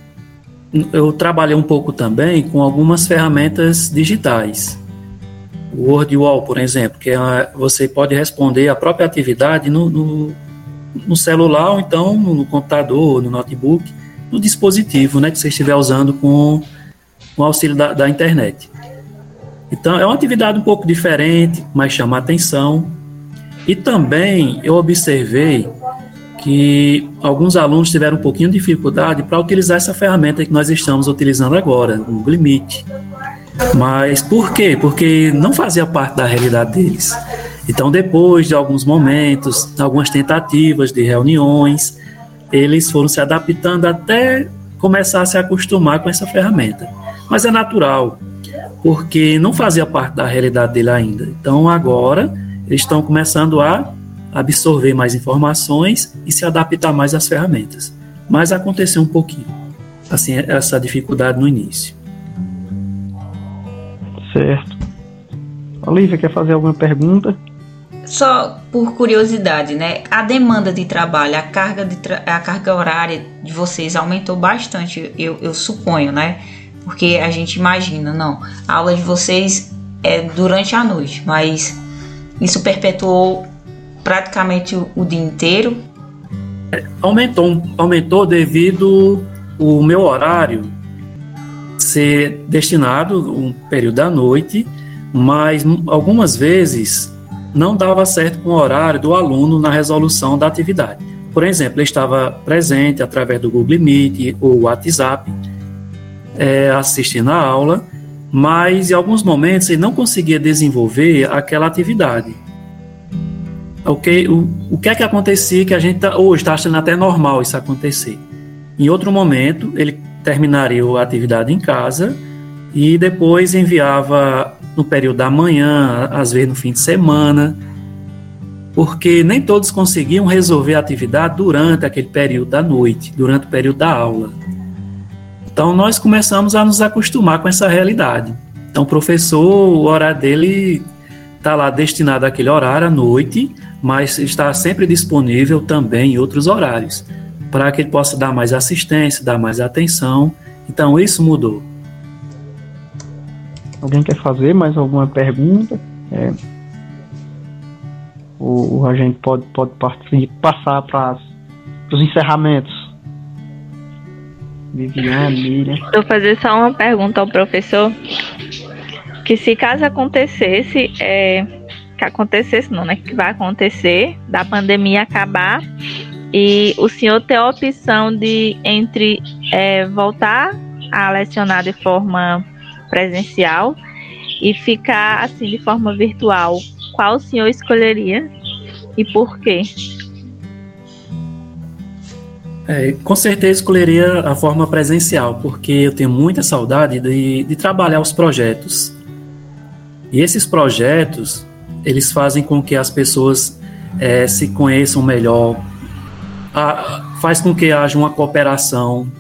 eu trabalhei um pouco também com algumas ferramentas digitais. O WordWall, por exemplo, que é, você pode responder a própria atividade no, no, no celular ou então no, computador, no notebook, no dispositivo né, que você estiver usando com, com o auxílio da, da internet. Então, é uma atividade um pouco diferente, mas chama atenção. E também eu observei que alguns alunos tiveram um pouquinho de dificuldade para utilizar essa ferramenta que nós estamos utilizando agora, o Meet. Mas por quê? Porque não fazia parte da realidade deles. Então, depois de alguns momentos, algumas tentativas de reuniões, eles foram se adaptando até começar a se acostumar com essa ferramenta. Mas é natural, porque não fazia parte da realidade dele ainda. Então, agora, eles estão começando a absorver mais informações e se adaptar mais às ferramentas. Mas aconteceu um pouquinho, assim, essa dificuldade no início. Certo. Olivia, quer fazer alguma pergunta? Só por curiosidade, né? A demanda de trabalho, a carga, de tra a carga horária de vocês aumentou bastante, eu, eu suponho, né? Porque a gente imagina, não, a aula de vocês é durante a noite, mas isso perpetuou praticamente o, o dia inteiro? Aumentou, aumentou devido o meu horário ser destinado um período da noite, mas algumas vezes não dava certo com o horário do aluno na resolução da atividade. Por exemplo, ele estava presente através do Google Meet ou WhatsApp, é, assistindo a aula, mas em alguns momentos ele não conseguia desenvolver aquela atividade. O que, o, o que é que acontecia que a gente tá, hoje está achando até normal isso acontecer? Em outro momento, ele terminaria a atividade em casa e depois enviava no período da manhã, às vezes no fim de semana, porque nem todos conseguiam resolver a atividade durante aquele período da noite, durante o período da aula. Então nós começamos a nos acostumar com essa realidade. Então o professor, o horário dele está lá destinado àquele horário à noite, mas está sempre disponível também em outros horários, para que ele possa dar mais assistência, dar mais atenção. Então isso mudou. Alguém quer fazer mais alguma pergunta? É, o, o agente pode, pode passar para os encerramentos. Viviane, Miriam. Vou fazer só uma pergunta ao professor. Que se caso acontecesse, é, que acontecesse não, né? Que vai acontecer da pandemia acabar e o senhor ter a opção de entre é, voltar a lecionar de forma presencial e ficar assim de forma virtual, qual o senhor escolheria e por quê? É, com certeza escolheria a forma presencial, porque eu tenho muita saudade de, de trabalhar os projetos. E esses projetos, eles fazem com que as pessoas é, se conheçam melhor, a, faz com que haja uma cooperação.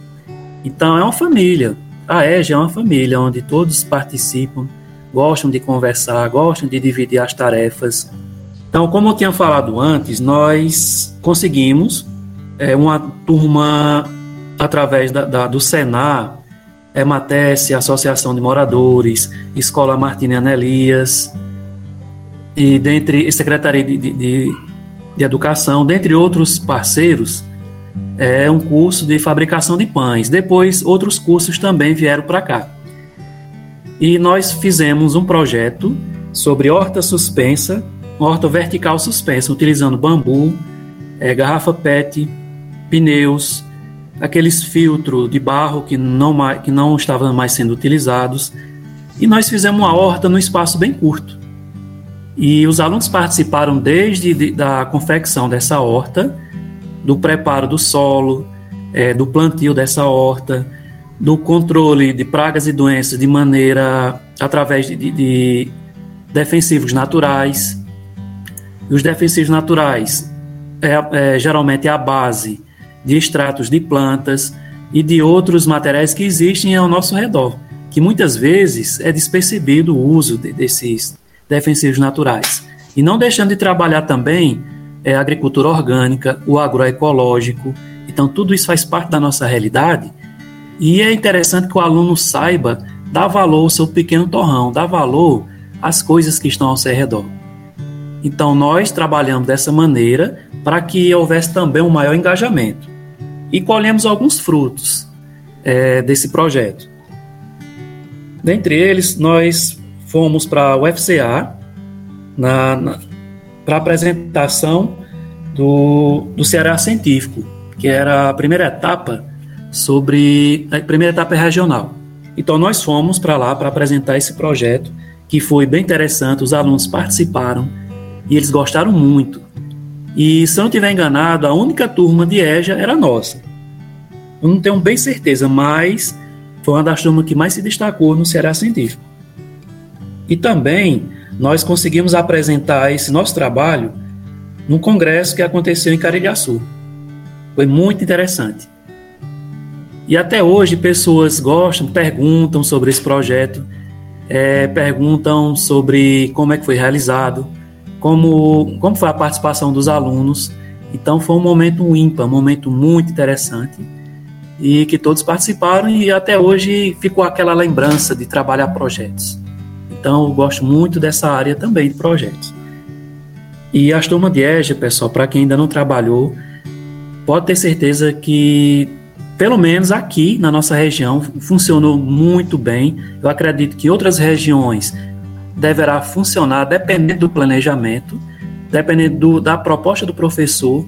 Então é uma família. A EGE é uma família onde todos participam, gostam de conversar, gostam de dividir as tarefas. Então, como eu tinha falado antes, nós conseguimos é, uma turma através da, da, do Senar, EMATES, Associação de Moradores, Escola Martina Anelias, e dentre Secretaria de, de, de Educação, dentre outros parceiros, é um curso de fabricação de pães. Depois, outros cursos também vieram para cá. E nós fizemos um projeto sobre horta suspensa, horta vertical suspensa, utilizando bambu, é, garrafa PET, pneus, aqueles filtros de barro que não, que não estavam mais sendo utilizados. E nós fizemos uma horta num espaço bem curto. E os alunos participaram desde de, da confecção dessa horta do preparo do solo, é, do plantio dessa horta, do controle de pragas e doenças de maneira através de, de, de defensivos naturais. E os defensivos naturais é, é geralmente a base de extratos de plantas e de outros materiais que existem ao nosso redor, que muitas vezes é despercebido o uso de, desses defensivos naturais. E não deixando de trabalhar também é a agricultura orgânica, o agroecológico. Então, tudo isso faz parte da nossa realidade. E é interessante que o aluno saiba dar valor ao seu pequeno torrão, dar valor às coisas que estão ao seu redor. Então, nós trabalhamos dessa maneira para que houvesse também um maior engajamento. E colhemos alguns frutos é, desse projeto. Dentre eles, nós fomos para a UFCA, na, na para apresentação do, do Ceará Científico, que era a primeira etapa sobre a primeira etapa regional. Então nós fomos para lá para apresentar esse projeto, que foi bem interessante, os alunos participaram e eles gostaram muito. E se eu não estiver enganado, a única turma de EJA era nossa. Eu não tenho bem certeza, mas foi uma das turmas que mais se destacou no Ceará Científico. E também nós conseguimos apresentar esse nosso trabalho num congresso que aconteceu em Carilhaçu. Foi muito interessante. E até hoje pessoas gostam, perguntam sobre esse projeto, é, perguntam sobre como é que foi realizado, como, como foi a participação dos alunos. Então foi um momento ímpar, um momento muito interessante e que todos participaram e até hoje ficou aquela lembrança de trabalhar projetos. Então eu gosto muito dessa área também de projetos. E turmas de EJA, pessoal, para quem ainda não trabalhou, pode ter certeza que pelo menos aqui na nossa região, funcionou muito bem. Eu acredito que outras regiões deverá funcionar dependendo do planejamento, dependendo do, da proposta do professor,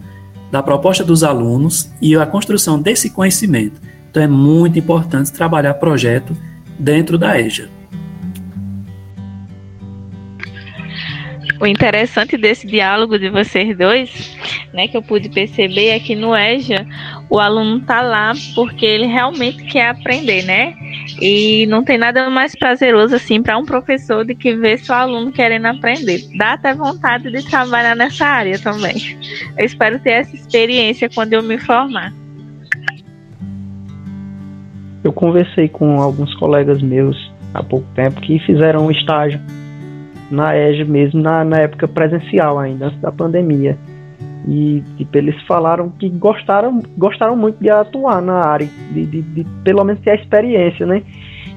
da proposta dos alunos e a construção desse conhecimento. Então é muito importante trabalhar projeto dentro da EJA. O interessante desse diálogo de vocês dois, né, que eu pude perceber é que no EJA o aluno tá lá porque ele realmente quer aprender, né? E não tem nada mais prazeroso assim para um professor do que ver seu aluno querendo aprender. Dá até vontade de trabalhar nessa área também. Eu espero ter essa experiência quando eu me formar. Eu conversei com alguns colegas meus há pouco tempo que fizeram um estágio na EJA mesmo, na, na época presencial ainda, antes da pandemia. E tipo, eles falaram que gostaram, gostaram muito de atuar na área, de, de, de, pelo menos ter a experiência, né?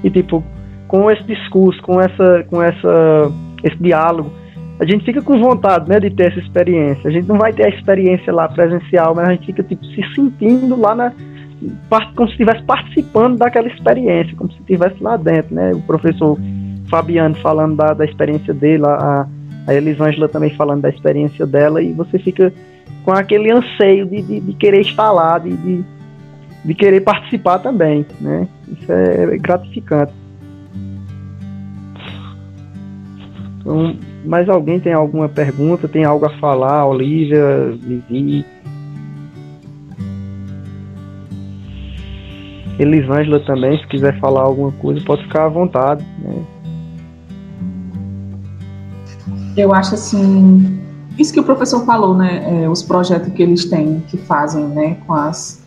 E tipo, com esse discurso, com essa, com essa, esse diálogo, a gente fica com vontade, né, de ter essa experiência. A gente não vai ter a experiência lá presencial, mas a gente fica tipo se sentindo lá na como se estivesse participando daquela experiência, como se estivesse lá dentro, né? O professor Fabiano falando da, da experiência dele, a, a Elisângela também falando da experiência dela, e você fica com aquele anseio de, de, de querer estar lá, de, de, de, querer participar também, né? Isso é gratificante. Então, mais alguém tem alguma pergunta? Tem algo a falar? Olivia, Vivi? Elisângela também, se quiser falar alguma coisa, pode ficar à vontade. Né? Eu acho assim, isso que o professor falou, né? É, os projetos que eles têm, que fazem, né? Com as,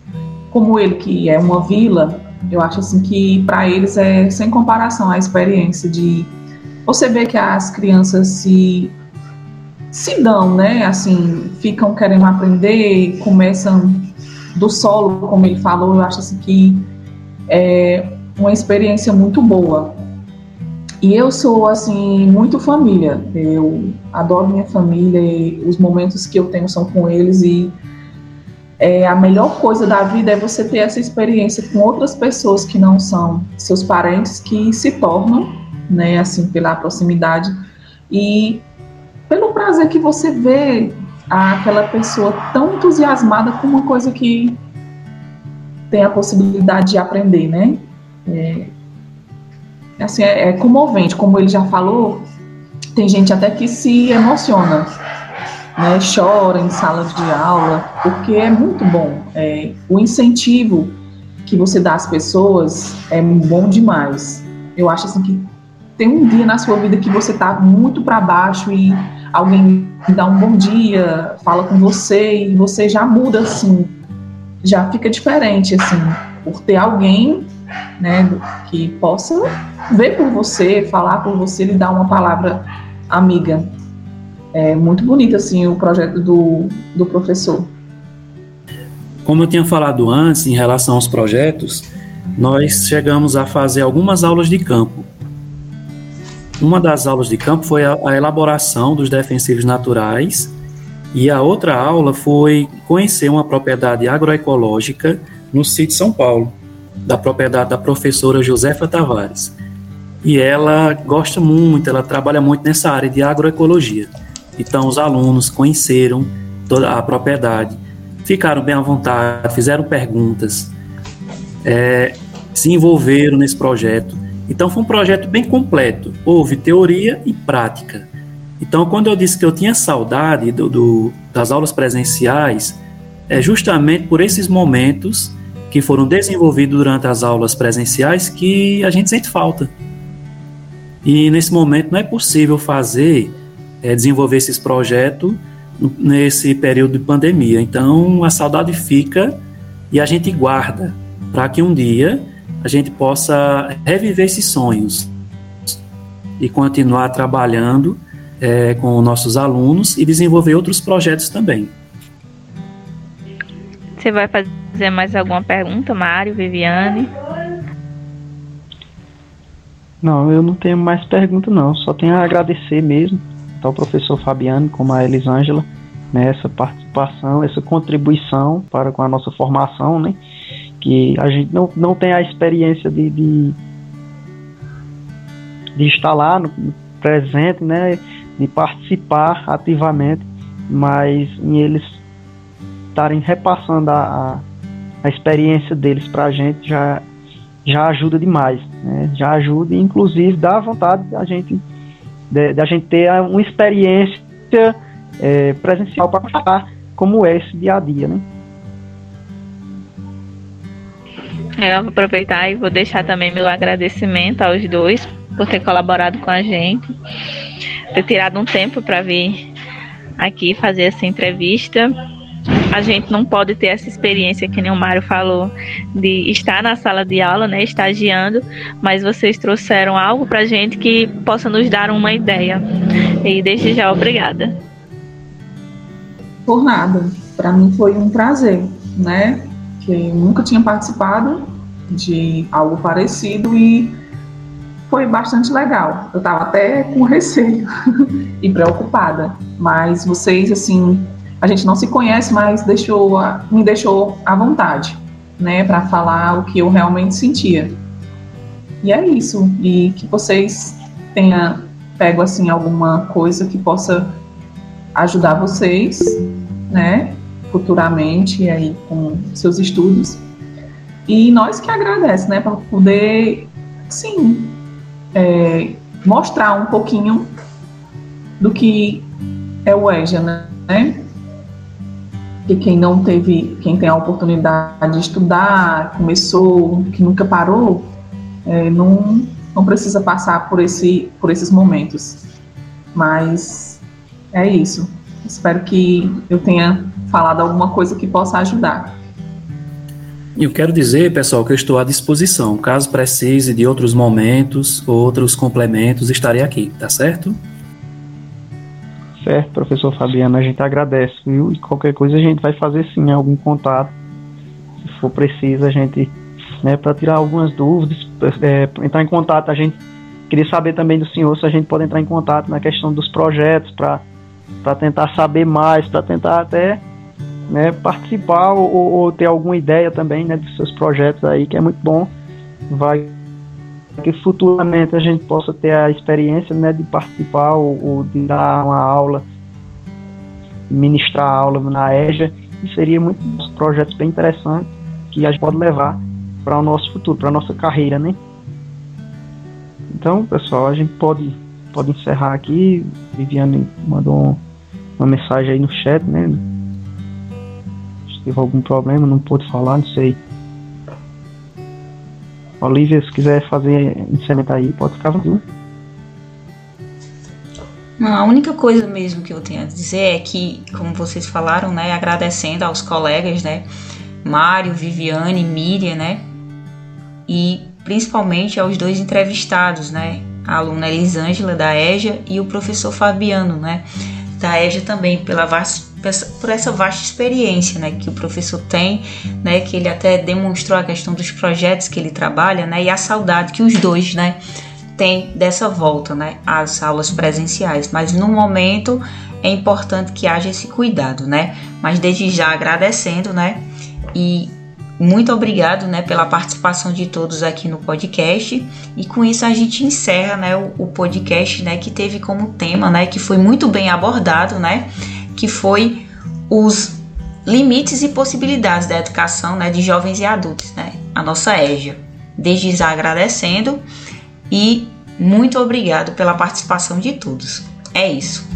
como ele que é uma vila, eu acho assim que para eles é sem comparação a experiência de você ver que as crianças se se dão, né? Assim, ficam querendo aprender, começam do solo, como ele falou. Eu acho assim que é uma experiência muito boa. E eu sou, assim, muito família. Eu adoro minha família e os momentos que eu tenho são com eles. E é, a melhor coisa da vida é você ter essa experiência com outras pessoas que não são seus parentes, que se tornam, né, assim, pela proximidade. E pelo prazer que você vê aquela pessoa tão entusiasmada com uma coisa que tem a possibilidade de aprender, né? É, assim, é, é comovente, como ele já falou, tem gente até que se emociona, né, chora em sala de aula, porque é muito bom. É, o incentivo que você dá às pessoas é bom demais. Eu acho assim que tem um dia na sua vida que você está muito para baixo e alguém dá um bom dia, fala com você e você já muda assim, já fica diferente assim, por ter alguém, né, que possa ver por você, falar por você, lhe dar uma palavra amiga. É muito bonito assim o projeto do, do professor. Como eu tinha falado antes em relação aos projetos, nós chegamos a fazer algumas aulas de campo. Uma das aulas de campo foi a, a elaboração dos defensivos naturais e a outra aula foi conhecer uma propriedade agroecológica no sítio São Paulo, da propriedade da professora Josefa Tavares e ela gosta muito, ela trabalha muito nessa área de agroecologia. Então, os alunos conheceram toda a propriedade, ficaram bem à vontade, fizeram perguntas, é, se envolveram nesse projeto. Então foi um projeto bem completo. Houve teoria e prática. Então, quando eu disse que eu tinha saudade do, do, das aulas presenciais, é justamente por esses momentos que foram desenvolvidos durante as aulas presenciais que a gente sente falta. E nesse momento não é possível fazer, é, desenvolver esses projetos nesse período de pandemia. Então a saudade fica e a gente guarda para que um dia a gente possa reviver esses sonhos e continuar trabalhando é, com nossos alunos e desenvolver outros projetos também. Você vai fazer mais alguma pergunta, Mário, Viviane? Não, eu não tenho mais pergunta não, só tenho a agradecer mesmo ao professor Fabiano como a Elisângela, né, essa participação, essa contribuição para com a nossa formação, né, que a gente não, não tem a experiência de, de, de estar lá no, presente, né, de participar ativamente, mas eles estarem repassando a, a, experiência deles para a gente já, já ajuda demais, né? já ajuda inclusive dá vontade da gente de, de, a gente ter uma experiência é, presencial para mostrar como é esse dia a dia, né? Eu vou aproveitar e vou deixar também meu agradecimento aos dois por ter colaborado com a gente, ter tirado um tempo para vir aqui fazer essa entrevista a gente não pode ter essa experiência que nem o Mário falou de estar na sala de aula, né, estagiando, mas vocês trouxeram algo para a gente que possa nos dar uma ideia. E desde já obrigada. Por nada. Para mim foi um prazer, né? Que nunca tinha participado de algo parecido e foi bastante legal. Eu estava até com receio e preocupada, mas vocês assim a gente não se conhece, mas deixou, me deixou à vontade, né, para falar o que eu realmente sentia. E é isso. E que vocês tenham pego assim alguma coisa que possa ajudar vocês, né, futuramente aí com seus estudos. E nós que agradecemos, né, para poder, sim, é, mostrar um pouquinho do que é o EJA, né? Que quem não teve, quem tem a oportunidade de estudar, começou, que nunca parou, é, não, não precisa passar por, esse, por esses momentos. Mas é isso. Espero que eu tenha falado alguma coisa que possa ajudar. Eu quero dizer, pessoal, que eu estou à disposição. Caso precise de outros momentos, outros complementos, estarei aqui, tá certo? Certo, professor Fabiano, a gente agradece, viu? E qualquer coisa a gente vai fazer sim algum contato. Se for preciso, a gente, né, para tirar algumas dúvidas, é, entrar em contato. A gente queria saber também do senhor se a gente pode entrar em contato na questão dos projetos para tentar saber mais, para tentar até né, participar ou, ou, ter alguma ideia também né, dos seus projetos aí, que é muito bom. Vai que futuramente a gente possa ter a experiência né, de participar ou, ou de dar uma aula, ministrar aula na EJA, e seria muito um projeto bem interessante que a gente pode levar para o nosso futuro, para a nossa carreira, né? Então, pessoal, a gente pode, pode encerrar aqui. Viviane mandou uma mensagem aí no chat, né? Se teve algum problema, não pôde falar, não sei. Olivia, se quiser fazer encerramento aí, pode ficar viu? Não, a única coisa mesmo que eu tenho a dizer é que, como vocês falaram, né, agradecendo aos colegas, né, Mário, Viviane, Miriam, né, e principalmente aos dois entrevistados, né, a aluna Elisângela da EJA e o professor Fabiano, né, da EJA também, pela por essa vasta experiência né, que o professor tem, né, que ele até demonstrou a questão dos projetos que ele trabalha, né, e a saudade que os dois né, têm dessa volta né, às aulas presenciais. Mas no momento é importante que haja esse cuidado, né? Mas desde já agradecendo, né? E muito obrigado, né, pela participação de todos aqui no podcast. E com isso a gente encerra, né, o, o podcast, né, que teve como tema, né, que foi muito bem abordado, né? Que foi os limites e possibilidades da educação né, de jovens e adultos, né? A nossa EJA. Desde já agradecendo e muito obrigado pela participação de todos. É isso.